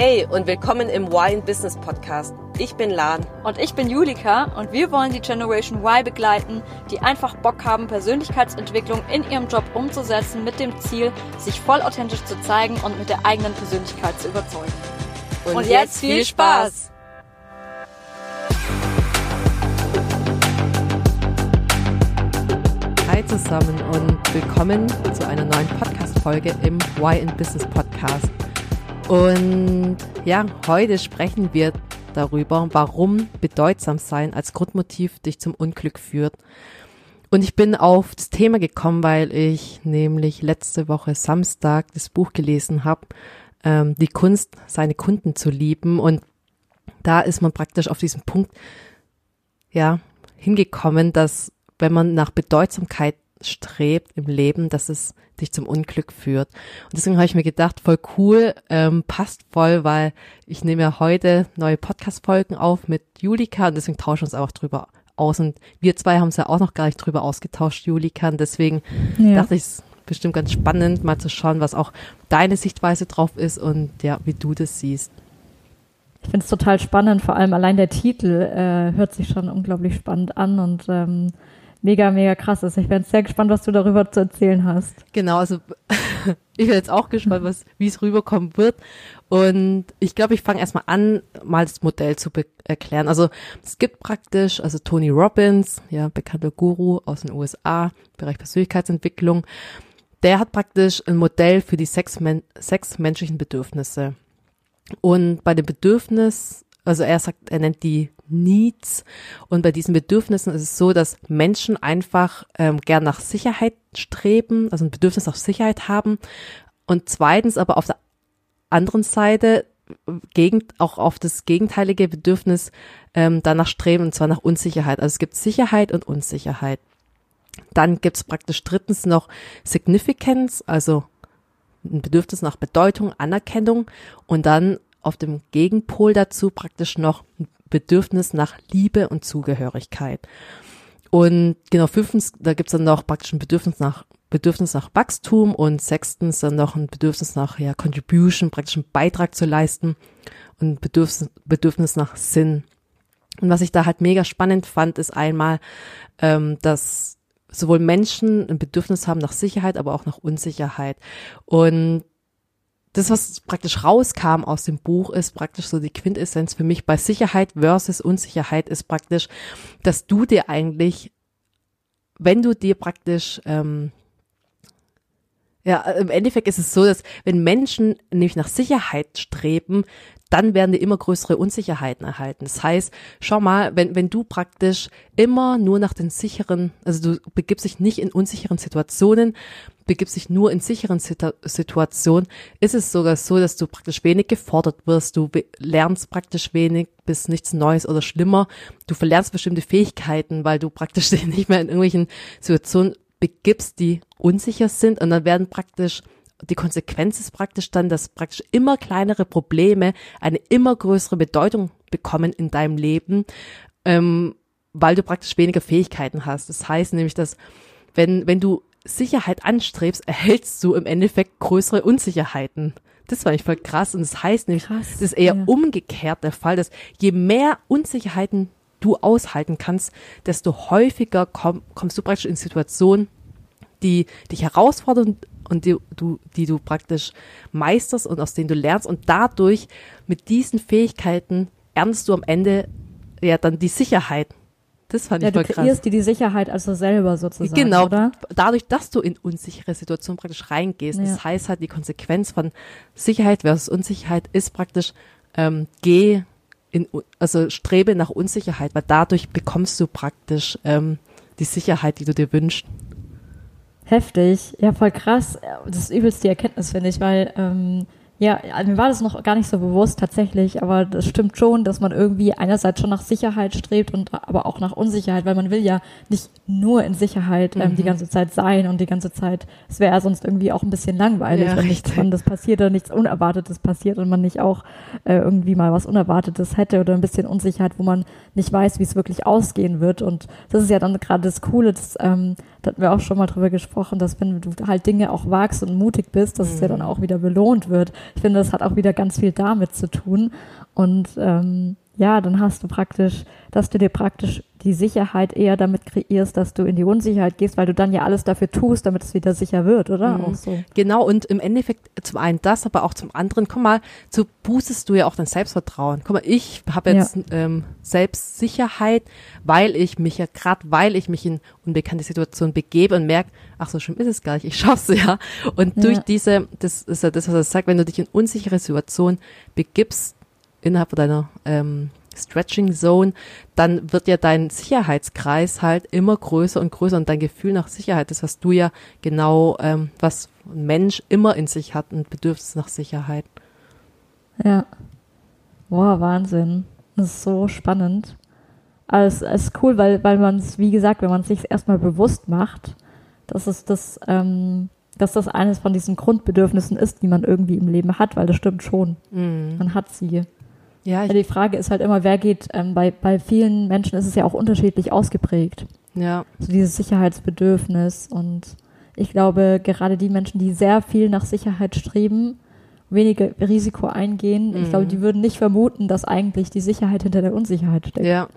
Hey und willkommen im Wine Business Podcast. Ich bin Lan. Und ich bin Julika und wir wollen die Generation Y begleiten, die einfach Bock haben, Persönlichkeitsentwicklung in ihrem Job umzusetzen mit dem Ziel, sich voll authentisch zu zeigen und mit der eigenen Persönlichkeit zu überzeugen. Und, und jetzt viel Spaß! Hi zusammen und willkommen zu einer neuen Podcast-Folge im Y in Business Podcast. Und ja, heute sprechen wir darüber, warum bedeutsam sein als Grundmotiv dich zum Unglück führt. Und ich bin auf das Thema gekommen, weil ich nämlich letzte Woche Samstag das Buch gelesen habe, ähm, die Kunst, seine Kunden zu lieben. Und da ist man praktisch auf diesen Punkt, ja, hingekommen, dass wenn man nach Bedeutsamkeit strebt im Leben, dass es dich zum Unglück führt. Und deswegen habe ich mir gedacht, voll cool, ähm, passt voll, weil ich nehme ja heute neue Podcast-Folgen auf mit Julika und deswegen tauschen wir uns auch drüber aus. Und wir zwei haben es ja auch noch gar nicht drüber ausgetauscht, Julika. Und deswegen ja. dachte ich, es bestimmt ganz spannend, mal zu schauen, was auch deine Sichtweise drauf ist und ja, wie du das siehst. Ich finde es total spannend, vor allem allein der Titel äh, hört sich schon unglaublich spannend an und ähm, mega, mega krass ist. Ich bin sehr gespannt, was du darüber zu erzählen hast. Genau, also ich bin jetzt auch gespannt, was, wie es rüberkommen wird. Und ich glaube, ich fange erstmal an, mal das Modell zu erklären. Also es gibt praktisch, also Tony Robbins, ja, bekannter Guru aus den USA, Bereich Persönlichkeitsentwicklung, der hat praktisch ein Modell für die sechs, sechs menschlichen Bedürfnisse. Und bei dem Bedürfnis, also er sagt, er nennt die Needs. Und bei diesen Bedürfnissen ist es so, dass Menschen einfach ähm, gern nach Sicherheit streben, also ein Bedürfnis nach Sicherheit haben. Und zweitens aber auf der anderen Seite gegen, auch auf das gegenteilige Bedürfnis ähm, danach streben, und zwar nach Unsicherheit. Also es gibt Sicherheit und Unsicherheit. Dann gibt es praktisch drittens noch Significance, also ein Bedürfnis nach Bedeutung, Anerkennung und dann auf dem Gegenpol dazu praktisch noch Bedürfnis nach Liebe und Zugehörigkeit. Und genau, fünftens, da gibt's dann noch praktisch ein Bedürfnis nach Bedürfnis nach Wachstum und sechstens dann noch ein Bedürfnis nach ja, Contribution, praktisch einen Beitrag zu leisten und Bedürfnis, Bedürfnis nach Sinn. Und was ich da halt mega spannend fand, ist einmal, ähm, dass sowohl Menschen ein Bedürfnis haben nach Sicherheit, aber auch nach Unsicherheit. Und das, was praktisch rauskam aus dem Buch, ist praktisch so die Quintessenz für mich bei Sicherheit versus Unsicherheit ist praktisch, dass du dir eigentlich, wenn du dir praktisch ähm, ja, im Endeffekt ist es so, dass wenn Menschen nämlich nach Sicherheit streben, dann werden die immer größere Unsicherheiten erhalten. Das heißt, schau mal, wenn, wenn du praktisch immer nur nach den sicheren, also du begibst dich nicht in unsicheren Situationen, begibst dich nur in sicheren Situationen, ist es sogar so, dass du praktisch wenig gefordert wirst, du lernst praktisch wenig bis nichts Neues oder schlimmer, du verlernst bestimmte Fähigkeiten, weil du praktisch nicht mehr in irgendwelchen Situationen begibst, die unsicher sind. Und dann werden praktisch die Konsequenz ist praktisch dann, dass praktisch immer kleinere Probleme eine immer größere Bedeutung bekommen in deinem Leben, ähm, weil du praktisch weniger Fähigkeiten hast. Das heißt nämlich, dass wenn, wenn du Sicherheit anstrebst, erhältst du im Endeffekt größere Unsicherheiten. Das war ich voll krass. Und das heißt nämlich, krass, das ist eher ja. umgekehrt der Fall, dass je mehr Unsicherheiten du aushalten kannst, desto häufiger komm, kommst du praktisch in Situationen, die dich herausfordern und die du, die du praktisch meisterst und aus denen du lernst und dadurch mit diesen Fähigkeiten ernst du am Ende ja dann die Sicherheit. Das fand ja, ich voll krass. Du kreierst dir die Sicherheit also selber sozusagen, Genau, oder? dadurch, dass du in unsichere Situationen praktisch reingehst. Ja. Das heißt halt, die Konsequenz von Sicherheit versus Unsicherheit ist praktisch, ähm, geh in, also strebe nach Unsicherheit, weil dadurch bekommst du praktisch ähm, die Sicherheit, die du dir wünschst. Heftig, ja, voll krass. Das ist übelst die Erkenntnis, finde ich, weil ähm, ja, mir war das noch gar nicht so bewusst tatsächlich, aber das stimmt schon, dass man irgendwie einerseits schon nach Sicherheit strebt und aber auch nach Unsicherheit, weil man will ja nicht nur in Sicherheit ähm, mhm. die ganze Zeit sein und die ganze Zeit, es wäre sonst irgendwie auch ein bisschen langweilig, ja, wenn nichts Spannendes passiert oder nichts Unerwartetes passiert und man nicht auch äh, irgendwie mal was Unerwartetes hätte oder ein bisschen Unsicherheit, wo man nicht weiß, wie es wirklich ausgehen wird. Und das ist ja dann gerade das Coole, das, ähm, da hatten wir auch schon mal drüber gesprochen, dass wenn du halt Dinge auch wagst und mutig bist, dass mhm. es ja dann mhm. auch wieder belohnt wird ich finde, das hat auch wieder ganz viel damit zu tun. Und ähm, ja, dann hast du praktisch, dass du dir praktisch die Sicherheit eher damit kreierst, dass du in die Unsicherheit gehst, weil du dann ja alles dafür tust, damit es wieder sicher wird, oder? Mhm. Auch so. Genau, und im Endeffekt zum einen das, aber auch zum anderen, guck mal, so boostest du ja auch dein Selbstvertrauen. Guck mal, ich habe jetzt Ja. ähm, Selbstsicherheit, weil ich mich ja, gerade weil ich mich in unbekannte Situationen begebe und merke, ach so schlimm ist es gar nicht, ich schaff's ja. Und Ja. durch diese, das ist ja das, was er sagt, wenn du dich in unsichere Situationen begibst, innerhalb deiner ähm, Stretching Zone, dann wird ja dein Sicherheitskreis halt immer größer und größer und dein Gefühl nach Sicherheit, das was du ja genau, ähm, was ein Mensch immer in sich hat, ein Bedürfnis nach Sicherheit. Ja. Wow, Wahnsinn. Das ist so spannend. Aber es es ist cool, weil, weil man es, wie gesagt, wenn man es sich erstmal bewusst macht, dass es das, ähm, dass das eines von diesen Grundbedürfnissen ist, die man irgendwie im Leben hat, weil das stimmt schon. Man hat sie. Ja, ich, die Frage ist halt immer, wer geht, ähm, bei, bei vielen Menschen ist es ja auch unterschiedlich ausgeprägt. ja, So dieses Sicherheitsbedürfnis. Und ich glaube, gerade die Menschen, die sehr viel nach Sicherheit streben, weniger Risiko eingehen, ich Mhm. glaube, die würden nicht vermuten, dass eigentlich die Sicherheit hinter der Unsicherheit steckt. ja,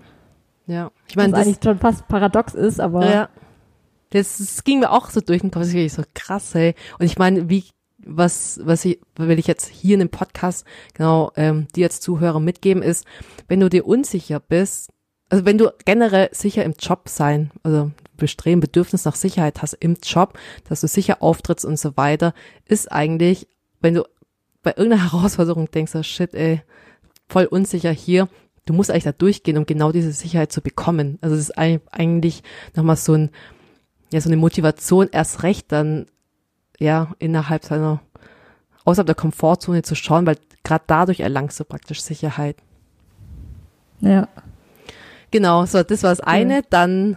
ja. Ich meine, das, eigentlich schon fast paradox ist, aber ja, das, das ging mir auch so durch den Kopf, das ist wirklich so krass, ey. Und ich meine, wie, was, was ich, will ich jetzt hier in dem Podcast genau ähm, dir als Zuhörer mitgeben, ist, wenn du dir unsicher bist, also wenn du generell sicher im Job sein, also Bestreben, Bedürfnis nach Sicherheit hast im Job, dass du sicher auftrittst und so weiter, ist eigentlich, wenn du bei irgendeiner Herausforderung denkst, oh shit, ey, voll unsicher hier, du musst eigentlich da durchgehen, um genau diese Sicherheit zu bekommen. Also es ist eig- eigentlich nochmal so ein, ja, so eine Motivation, erst recht dann, ja, innerhalb seiner, außerhalb der Komfortzone zu schauen, weil gerade dadurch erlangst du praktisch Sicherheit. ja. Genau, so, das war das eine. Dann,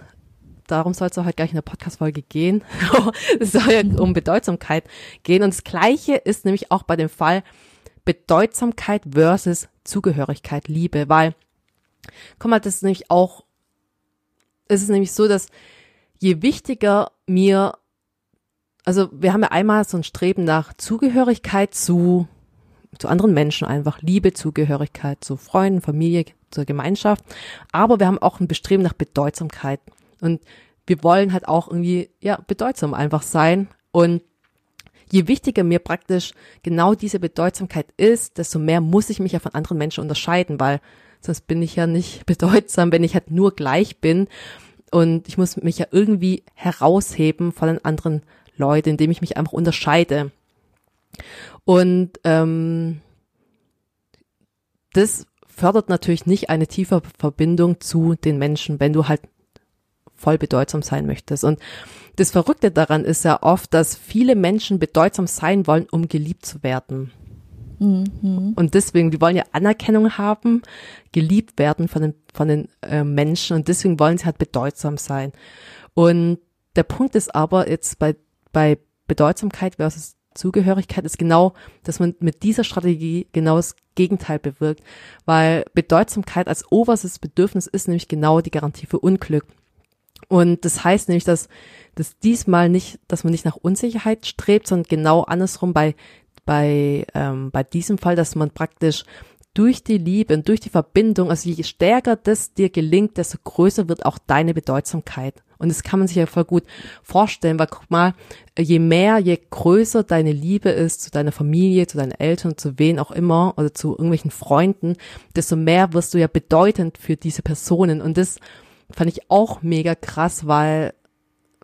darum soll es auch heute gleich in der Podcast-Folge gehen. es soll ja um Bedeutsamkeit gehen. Und das Gleiche ist nämlich auch bei dem Fall Bedeutsamkeit versus Zugehörigkeit, Liebe, weil, guck mal, das ist nämlich auch, es ist nämlich so, dass je wichtiger mir, also wir haben ja einmal so ein Streben nach Zugehörigkeit zu, zu anderen Menschen einfach, Liebe, Zugehörigkeit zu Freunden, Familie, zur Gemeinschaft, aber wir haben auch ein Bestreben nach Bedeutsamkeit. Und wir wollen halt auch irgendwie, ja, bedeutsam einfach sein. Und je wichtiger mir praktisch genau diese Bedeutsamkeit ist, desto mehr muss ich mich ja von anderen Menschen unterscheiden, weil sonst bin ich ja nicht bedeutsam, wenn ich halt nur gleich bin. Und ich muss mich ja irgendwie herausheben von den anderen Leuten, indem ich mich einfach unterscheide. Und ähm, das fördert natürlich nicht eine tiefe Verbindung zu den Menschen, wenn du halt voll bedeutsam sein möchtest. Und das Verrückte daran ist ja oft, dass viele Menschen bedeutsam sein wollen, um geliebt zu werden. Und deswegen, die wollen ja Anerkennung haben, geliebt werden von den, von den äh, Menschen und deswegen wollen sie halt bedeutsam sein. Und der Punkt ist aber jetzt bei, bei Bedeutsamkeit versus Zugehörigkeit ist genau, dass man mit dieser Strategie genau das Gegenteil bewirkt, weil Bedeutsamkeit als oberstes Bedürfnis ist nämlich genau die Garantie für Unglück. Und das heißt nämlich, dass, dass diesmal nicht, dass man nicht nach Unsicherheit strebt, sondern genau andersrum bei, bei, ähm, bei diesem Fall, dass man praktisch durch die Liebe und durch die Verbindung, also je stärker das dir gelingt, desto größer wird auch deine Bedeutsamkeit. Und das kann man sich ja voll gut vorstellen, weil guck mal, je mehr, je größer deine Liebe ist zu deiner Familie, zu deinen Eltern, zu wen auch immer oder zu irgendwelchen Freunden, desto mehr wirst du ja bedeutend für diese Personen. Und das fand ich auch mega krass, weil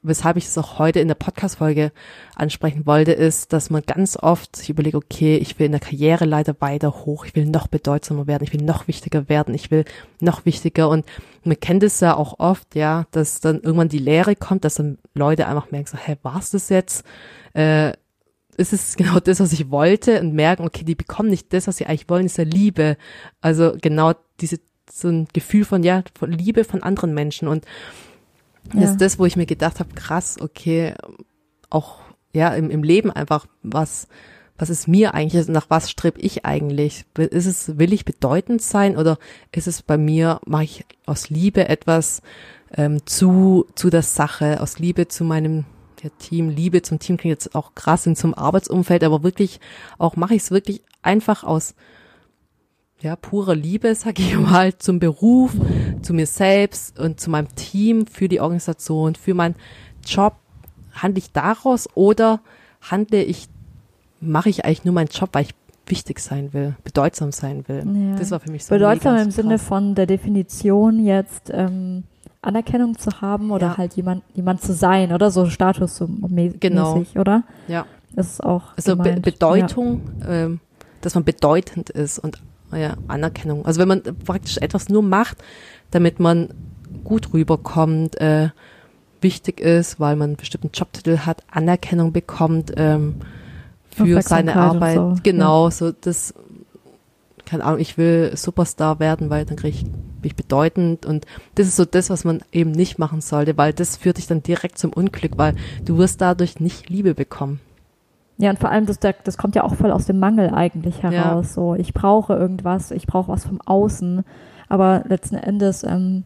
weshalb ich es auch heute in der Podcast-Folge ansprechen wollte, ist, dass man ganz oft sich überlegt, okay, ich will in der Karriere leider weiter hoch, ich will noch bedeutsamer werden, ich will noch wichtiger werden, ich will noch wichtiger und man kennt es ja auch oft, ja, dass dann irgendwann die Lehre kommt, dass dann Leute einfach merken, so, hä, war's das jetzt? Äh, ist es genau das, was ich wollte und merken, okay, die bekommen nicht das, was sie eigentlich wollen, ist ja Liebe. Also genau diese, so ein Gefühl von, ja, von Liebe von anderen Menschen und das Ja. ist das, wo ich mir gedacht habe, krass, okay, auch ja im, im Leben einfach, was was ist mir eigentlich, nach was strebe ich eigentlich? Ist es, will ich bedeutend sein oder ist es bei mir, mache ich aus Liebe etwas ähm, zu, zu der Sache, aus Liebe zu meinem ja, Team, Liebe zum Team klingt jetzt auch krass in zum Arbeitsumfeld, aber wirklich auch mache ich es wirklich einfach aus ja, purer Liebe, sag ich mal, zum Beruf, zu mir selbst und zu meinem Team, für die Organisation, für meinen Job. Handle ich daraus oder handle ich, mache ich eigentlich nur meinen Job, weil ich wichtig sein will, bedeutsam sein will. Ja. Das war für mich so Bedeutsam im Sinne von der Definition jetzt ähm, Anerkennung zu haben oder Ja. halt jemand, jemand zu sein oder so Status so mä- Genau. mäßig, oder? Ja. Das ist auch Also Be. Bedeutung, ähm, dass man bedeutend ist und ja, Anerkennung. Also wenn man praktisch etwas nur macht, damit man gut rüberkommt, äh, wichtig ist, weil man einen bestimmten Jobtitel hat, Anerkennung bekommt ähm, für seine Arbeit. so, Genau, so das, keine Ahnung, ich will Superstar werden, weil dann kriege ich bin ich bedeutend und das ist so das, was man eben nicht machen sollte, weil das führt dich dann direkt zum Unglück, weil du wirst dadurch nicht Liebe bekommen. Ja, und vor allem, das, das kommt ja auch voll aus dem Mangel eigentlich heraus. So, ich brauche irgendwas, ich brauche was vom Außen. Aber letzten Endes ähm,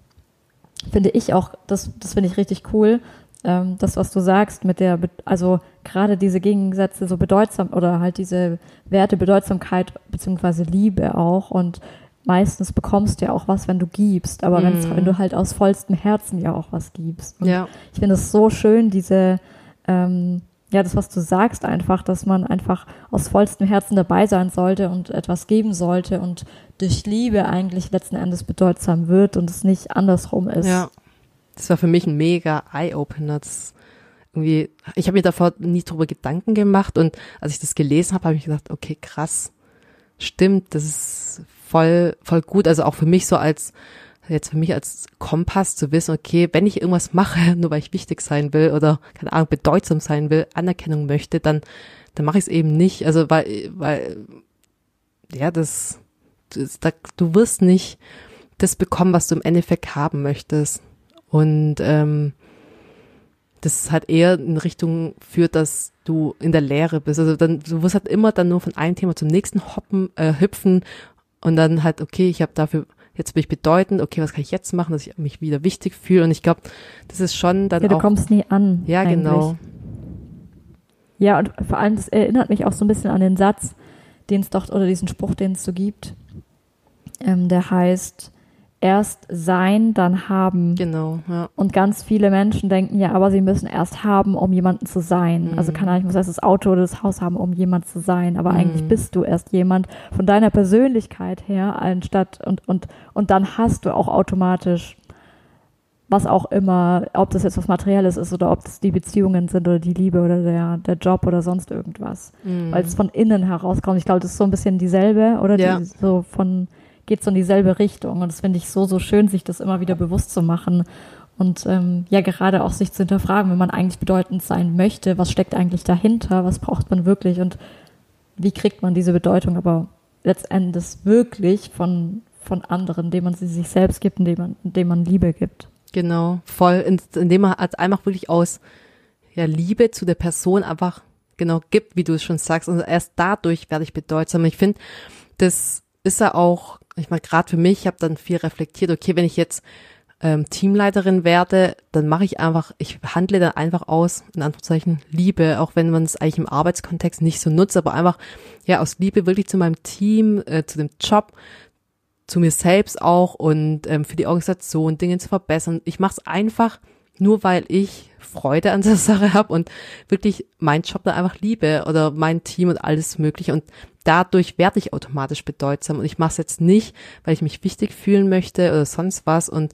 finde ich auch, das, das finde ich richtig cool, ähm, das, was du sagst, mit der, also gerade diese Gegensätze so bedeutsam oder halt diese Werte, Bedeutsamkeit beziehungsweise Liebe auch. Und meistens bekommst du ja auch was, wenn du gibst. Aber Mhm. wenn du halt aus vollstem Herzen ja auch was gibst. Und Ja. ich finde es so schön, diese, ähm, ja, das, was du sagst, einfach, dass man einfach aus vollstem Herzen dabei sein sollte und etwas geben sollte und durch Liebe eigentlich letzten Endes bedeutsam wird und es nicht andersrum ist. Ja. Das war für mich ein mega Eye-Opener. Irgendwie, ich habe mir davor nie drüber Gedanken gemacht und als ich das gelesen habe, habe ich gedacht, okay, krass, stimmt, das ist voll, voll gut. Also auch für mich so als, jetzt für mich als Kompass zu wissen, okay, wenn ich irgendwas mache, nur weil ich wichtig sein will oder, keine Ahnung, bedeutsam sein will, Anerkennung möchte, dann, dann mache ich es eben nicht. Also weil, weil, ja, das, das da, du wirst nicht das bekommen, was du im Endeffekt haben möchtest. Und ähm, das halt eher in Richtung führt, dass du in der Leere bist. Also dann, du wirst halt immer dann nur von einem Thema zum nächsten hoppen, äh, hüpfen und dann halt, okay, ich habe dafür, jetzt bin ich bedeutend, okay, was kann ich jetzt machen, dass ich mich wieder wichtig fühle. Und ich glaube, das ist schon dann Ja, du auch. kommst nie an. ja, eigentlich. genau. Ja, und vor allem, das erinnert mich auch so ein bisschen an den Satz, den es doch, oder diesen Spruch, den es so gibt, ähm, der heißt, erst sein, dann haben. Genau, ja. Und ganz viele Menschen denken ja, aber sie müssen erst haben, um jemanden zu sein. Mhm. Also kann ich muss erst das Auto oder das Haus haben, um jemand zu sein. Aber eigentlich Mhm. bist du erst jemand von deiner Persönlichkeit her, anstatt und, und, und dann hast du auch automatisch was auch immer, ob das jetzt was Materielles ist oder ob das die Beziehungen sind oder die Liebe oder der, der Job oder sonst irgendwas. Mhm. Weil es von innen herauskommt. Ich glaube, das ist so ein bisschen dieselbe, oder? Ja. Die, so von, geht so in dieselbe Richtung. Und das finde ich so, so schön, sich das immer wieder bewusst zu machen. Und ähm, ja, gerade auch sich zu hinterfragen, wenn man eigentlich bedeutend sein möchte, was steckt eigentlich dahinter, was braucht man wirklich und wie kriegt man diese Bedeutung aber letztendlich wirklich von, von anderen, indem man sie sich selbst gibt, indem man, indem man Liebe gibt. Genau, voll, in, indem man halt einfach wirklich aus ja, Liebe zu der Person einfach genau gibt, wie du es schon sagst. Und erst dadurch werde ich bedeutsam. Ich finde, das ist ja auch, ich meine, gerade für mich, ich habe dann viel reflektiert, okay, wenn ich jetzt ähm, Teamleiterin werde, dann mache ich einfach, ich handle dann einfach aus, in Anführungszeichen, Liebe, auch wenn man es eigentlich im Arbeitskontext nicht so nutzt, aber einfach, ja, aus Liebe wirklich zu meinem Team, äh, zu dem Job, zu mir selbst auch und ähm, für die Organisation Dinge zu verbessern. Ich mache es einfach nur, weil ich Freude an der Sache habe und wirklich meinen Job dann einfach liebe oder mein Team und alles Mögliche. Und dadurch werde ich automatisch bedeutsam. Und ich mache es jetzt nicht, weil ich mich wichtig fühlen möchte oder sonst was. Und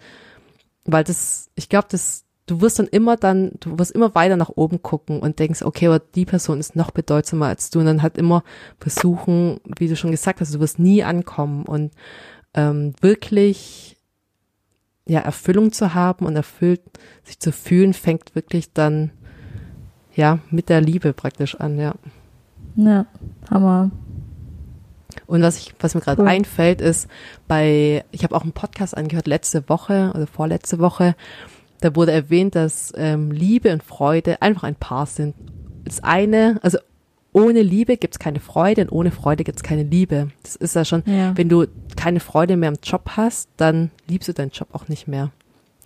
weil das, ich glaube, das, du wirst dann immer dann, du wirst immer weiter nach oben gucken und denkst, okay, aber die Person ist noch bedeutsamer als du. Und dann halt immer versuchen, wie du schon gesagt hast, du wirst nie ankommen. Und ähm, wirklich ja Erfüllung zu haben und erfüllt sich zu fühlen, fängt wirklich dann ja mit der Liebe praktisch an, ja. Ja, Hammer. Und was ich, was mir gerade Cool. einfällt, ist bei, ich habe auch einen Podcast angehört letzte Woche oder vorletzte Woche, da wurde erwähnt, dass ähm, Liebe und Freude einfach ein Paar sind. Das eine, also ohne Liebe gibt's keine Freude und ohne Freude gibt's keine Liebe. Das ist ja schon, Ja. wenn du keine Freude mehr im Job hast, dann liebst du deinen Job auch nicht mehr.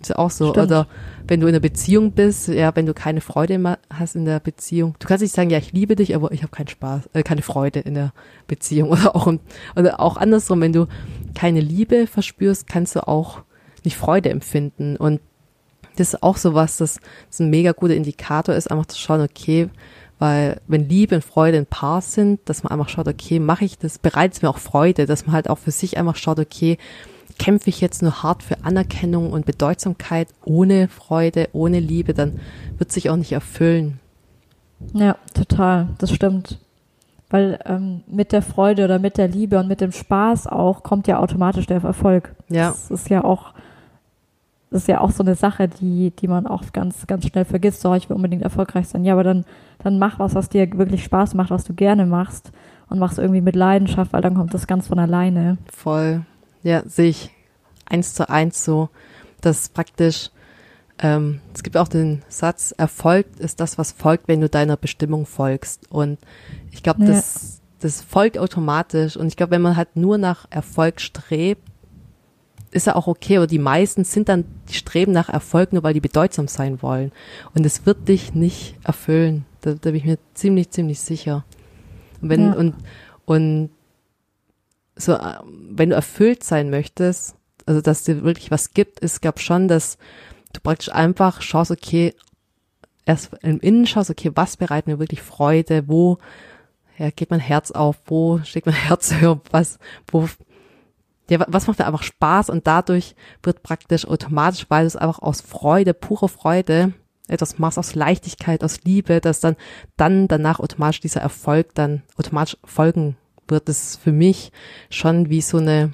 Ist ja auch so. Stimmt. Oder wenn du in einer Beziehung bist, ja, wenn du keine Freude mehr hast in der Beziehung. Du kannst nicht sagen, ja, ich liebe dich, aber ich habe keinen Spaß, äh, keine Freude in der Beziehung. Oder auch, oder auch andersrum, wenn du keine Liebe verspürst, kannst du auch nicht Freude empfinden. Und das ist auch so was, das, das ein mega guter Indikator ist, einfach zu schauen, okay, weil wenn Liebe und Freude ein Paar sind, dass man einfach schaut, okay, mache ich das, bereitet es mir auch Freude, dass man halt auch für sich einfach schaut, okay, kämpfe ich jetzt nur hart für Anerkennung und Bedeutsamkeit ohne Freude, ohne Liebe, dann wird sich auch nicht erfüllen. Ja, total, das stimmt. Weil ähm, mit der Freude oder mit der Liebe und mit dem Spaß auch kommt ja automatisch der Erfolg. Ja. Das ist ja auch, das ist ja auch so eine Sache, die, die man auch ganz, ganz schnell vergisst. So, ich will unbedingt erfolgreich sein. Ja, aber dann, dann mach was, was dir wirklich Spaß macht, was du gerne machst und mach's irgendwie mit Leidenschaft, weil dann kommt das ganz von alleine. Voll. Ja, sehe ich eins zu eins so, dass praktisch, ähm, es gibt auch den Satz, Erfolg ist das, was folgt, wenn du deiner Bestimmung folgst. Und ich glaube, Ja. das, das folgt automatisch. Und ich glaube, wenn man halt nur nach Erfolg strebt, ist ja auch okay, aber die meisten sind dann, die streben nach Erfolg nur, weil die bedeutsam sein wollen. Und es wird dich nicht erfüllen. Da, da bin ich mir ziemlich, ziemlich sicher. Und wenn, Ja. und, und so, äh, wenn du erfüllt sein möchtest, also dass dir wirklich was gibt, ist, glaub schon, dass du praktisch einfach schaust, okay, erst im Innen schaust, okay, was bereitet mir wirklich Freude, wo ja, geht mein Herz auf, wo schlägt mein Herz höher, was, wo, ja, wa- was macht mir einfach Spaß und dadurch wird praktisch automatisch, weil du es einfach aus Freude, purer Freude, etwas machst aus Leichtigkeit, aus Liebe, dass dann, dann danach automatisch dieser Erfolg dann automatisch folgen wird. Das ist für mich schon wie so eine,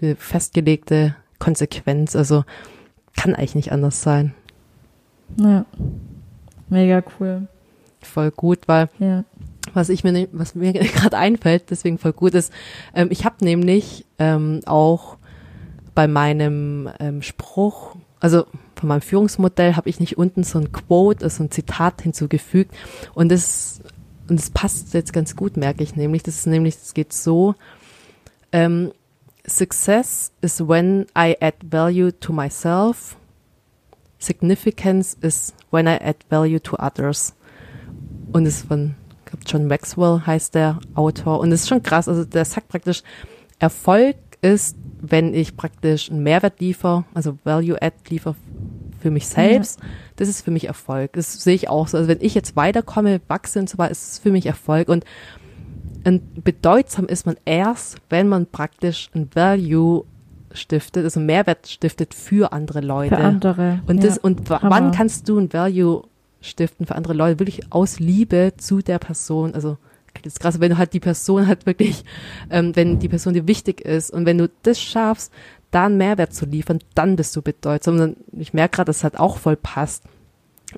eine festgelegte Konsequenz. Also kann eigentlich nicht anders sein. Ja. Mega cool. Voll gut, weil Ja. Was ich mir, ne- was mir gerade einfällt, deswegen voll gut ist, ähm, ich habe nämlich ähm, auch bei meinem ähm, Spruch, also von meinem Führungsmodell, habe ich nicht unten so ein Quote, also ein Zitat hinzugefügt und das und das passt jetzt ganz gut, merke ich nämlich. Das ist nämlich, es geht so: ähm, Success is when I add value to myself. Significance is when I add value to others. Und es ist von ich glaub, John Maxwell heißt der Autor. Und es ist schon krass. Also der sagt praktisch, Erfolg ist, wenn ich praktisch einen Mehrwert liefere, also Value Add liefere für mich selbst. Das ist für mich Erfolg. Das sehe ich auch so. Also wenn ich jetzt weiterkomme, wachse und so weiter, ist es für mich Erfolg. Und, und bedeutsam ist man erst, wenn man praktisch ein Value stiftet, also einen Mehrwert stiftet für andere Leute. Für andere. Und ja. das, und Hammer. wann kannst du ein Value stiften für andere Leute? Wirklich aus Liebe zu der Person. Also, das ist krass, wenn du halt die Person halt wirklich, ähm, wenn die Person dir wichtig ist und wenn du das schaffst, da einen Mehrwert zu liefern, dann bist du bedeutsam. Und ich merke gerade, dass es halt auch voll passt,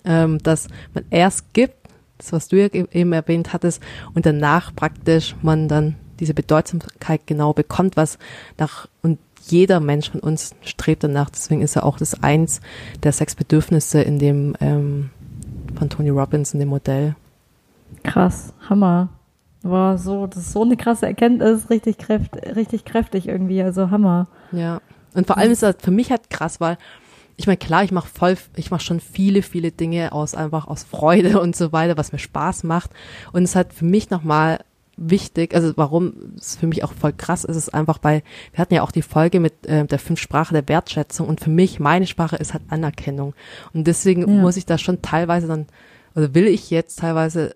ähm, dass man erst gibt, das was du ja eben erwähnt hattest, und danach praktisch man dann diese Bedeutsamkeit genau bekommt, was nach, und jeder Mensch von uns strebt danach. Deswegen ist ja auch das eins der sechs Bedürfnisse in dem ähm, von Tony Robbins in dem Modell. Krass, Hammer. War so, das ist so eine krasse Erkenntnis, richtig, kräft, richtig kräftig irgendwie, also Hammer. Ja. Und vor allem ist das für mich halt krass, weil ich meine, klar, ich mache voll, ich mache schon viele, viele Dinge aus einfach aus Freude und so weiter, was mir Spaß macht. Und es halt für mich nochmal wichtig, also warum es für mich auch voll krass ist, ist einfach bei, wir hatten ja auch die Folge mit äh, der fünf Sprache der Wertschätzung und für mich, meine Sprache ist halt Anerkennung. Und deswegen Ja. muss ich da schon teilweise dann, oder will ich jetzt teilweise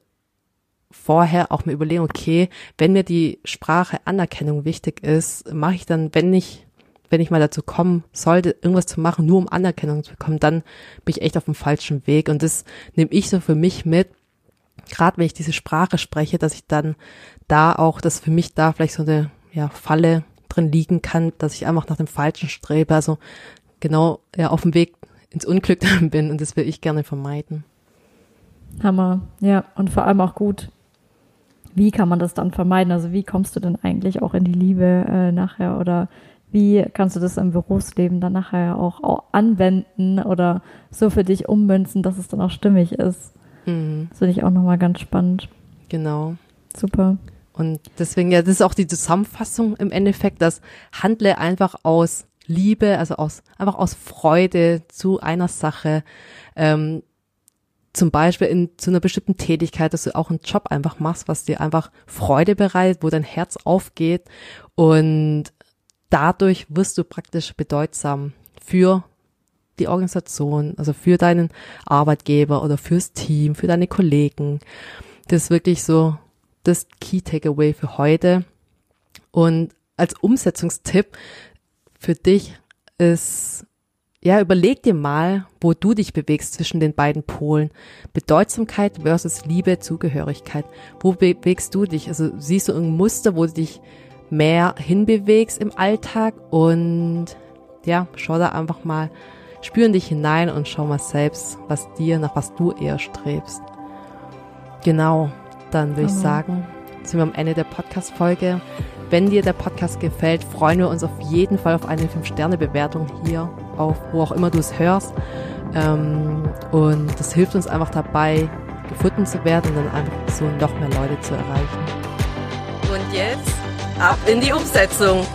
vorher auch mir überlegen, okay, wenn mir die Sprache Anerkennung wichtig ist, mache ich dann, wenn ich, wenn ich mal dazu kommen sollte, irgendwas zu machen, nur um Anerkennung zu bekommen, dann bin ich echt auf dem falschen Weg. Und das nehme ich so für mich mit, gerade wenn ich diese Sprache spreche, dass ich dann da auch, dass für mich da vielleicht so eine ja, Falle drin liegen kann, dass ich einfach nach dem Falschen strebe, also genau ja, auf dem Weg ins Unglück dann bin und das will ich gerne vermeiden. Hammer, ja, und vor allem auch gut. Wie kann man das dann vermeiden? Also wie kommst du denn eigentlich auch in die Liebe äh, nachher oder wie kannst du das im Berufsleben dann nachher auch, auch anwenden oder so für dich ummünzen, dass es dann auch stimmig ist? Mhm, Das finde ich auch nochmal ganz spannend. genau. Super. Und deswegen, ja, das ist auch die Zusammenfassung im Endeffekt, dass handle einfach aus Liebe, also aus einfach aus Freude zu einer Sache, ähm, zum Beispiel in zu einer bestimmten Tätigkeit, dass du auch einen Job einfach machst, was dir einfach Freude bereitet, wo dein Herz aufgeht und dadurch wirst du praktisch bedeutsam für die Organisation, also für deinen Arbeitgeber oder fürs Team, für deine Kollegen. Das ist wirklich so das Key Takeaway für heute. Und als Umsetzungstipp für dich ist, ja, überleg dir mal, wo du dich bewegst zwischen den beiden Polen. Bedeutsamkeit versus Liebe, Zugehörigkeit. Wo bewegst du dich? Also siehst du ein Muster, wo du dich mehr hinbewegst im Alltag und ja, schau da einfach mal, spür in dich hinein und schau mal selbst, was dir, nach was du eher strebst. Genau, dann würde ich sagen, sind wir am Ende der Podcast-Folge. Wenn dir der Podcast gefällt, freuen wir uns auf jeden Fall auf eine 5-Sterne-Bewertung hier, auf wo auch immer du es hörst. Ähm, und das hilft uns einfach dabei, gefunden zu werden und dann einfach so noch mehr Leute zu erreichen. Und jetzt ab in die Umsetzung.